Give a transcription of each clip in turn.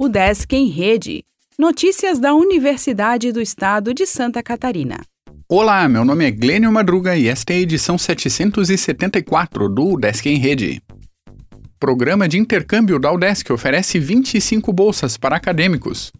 O Desk em Rede. Notícias da Universidade do Estado de Santa Catarina. Olá, meu nome é Glênio Madruga e esta é a edição 774 do Desk em Rede. Programa de intercâmbio da UDESC oferece 25 bolsas para acadêmicos.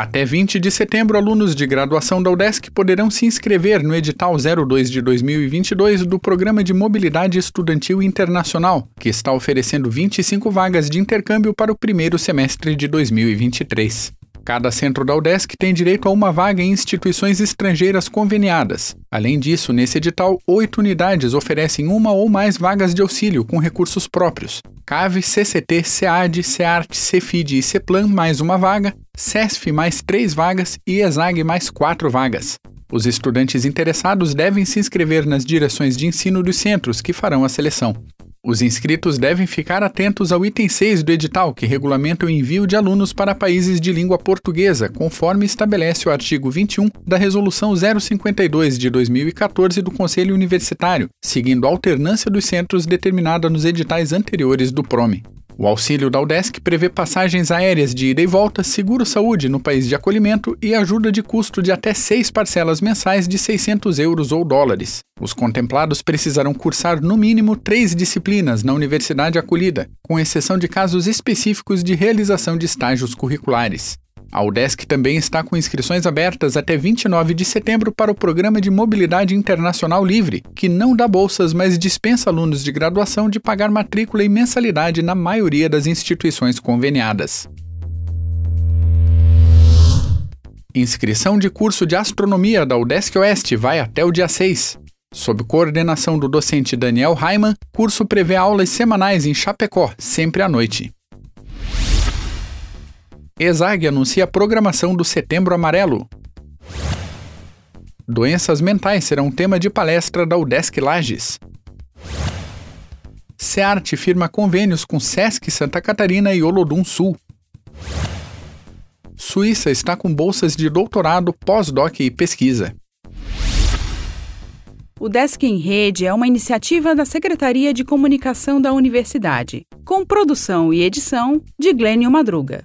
Até 20 de setembro, alunos de graduação da UDESC poderão se inscrever no edital 02 de 2022 do Programa de Mobilidade Estudantil Internacional, que está oferecendo 25 vagas de intercâmbio para o primeiro semestre de 2023. Cada centro da UDESC tem direito a uma vaga em instituições estrangeiras conveniadas. Além disso, nesse edital, oito unidades oferecem uma ou mais vagas de auxílio com recursos próprios. CAVE, CCT, SEAD, SEART, CEFID e CEPLAN mais uma vaga, CESF mais três vagas e ESAG mais quatro vagas. Os estudantes interessados devem se inscrever nas direções de ensino dos centros que farão a seleção. Os inscritos devem ficar atentos ao item 6 do edital, que regulamenta o envio de alunos para países de língua portuguesa, conforme estabelece o artigo 21 da Resolução 052 de 2014 do Conselho Universitário, seguindo a alternância dos centros determinada nos editais anteriores do PROME. O auxílio da UDESC prevê passagens aéreas de ida e volta, seguro-saúde no país de acolhimento e ajuda de custo de até seis parcelas mensais de 600 euros ou dólares. Os contemplados precisarão cursar no mínimo três disciplinas na universidade acolhida, com exceção de casos específicos de realização de estágios curriculares. A UDESC também está com inscrições abertas até 29 de setembro para o Programa de Mobilidade Internacional Livre, que não dá bolsas, mas dispensa alunos de graduação de pagar matrícula e mensalidade na maioria das instituições conveniadas. Inscrição de curso de astronomia da UDESC Oeste vai até o dia 6. Sob coordenação do docente Daniel Raiman, curso prevê aulas semanais em Chapecó, sempre à noite. ESAG anuncia a programação do Setembro Amarelo. Doenças mentais serão tema de palestra da UDESC Lages. SEART firma convênios com SESC Santa Catarina e Olodum Sul. Suíça está com bolsas de doutorado, pós-doc e pesquisa. O Desk em Rede é uma iniciativa da Secretaria de Comunicação da Universidade, com produção e edição de Glênio Madruga.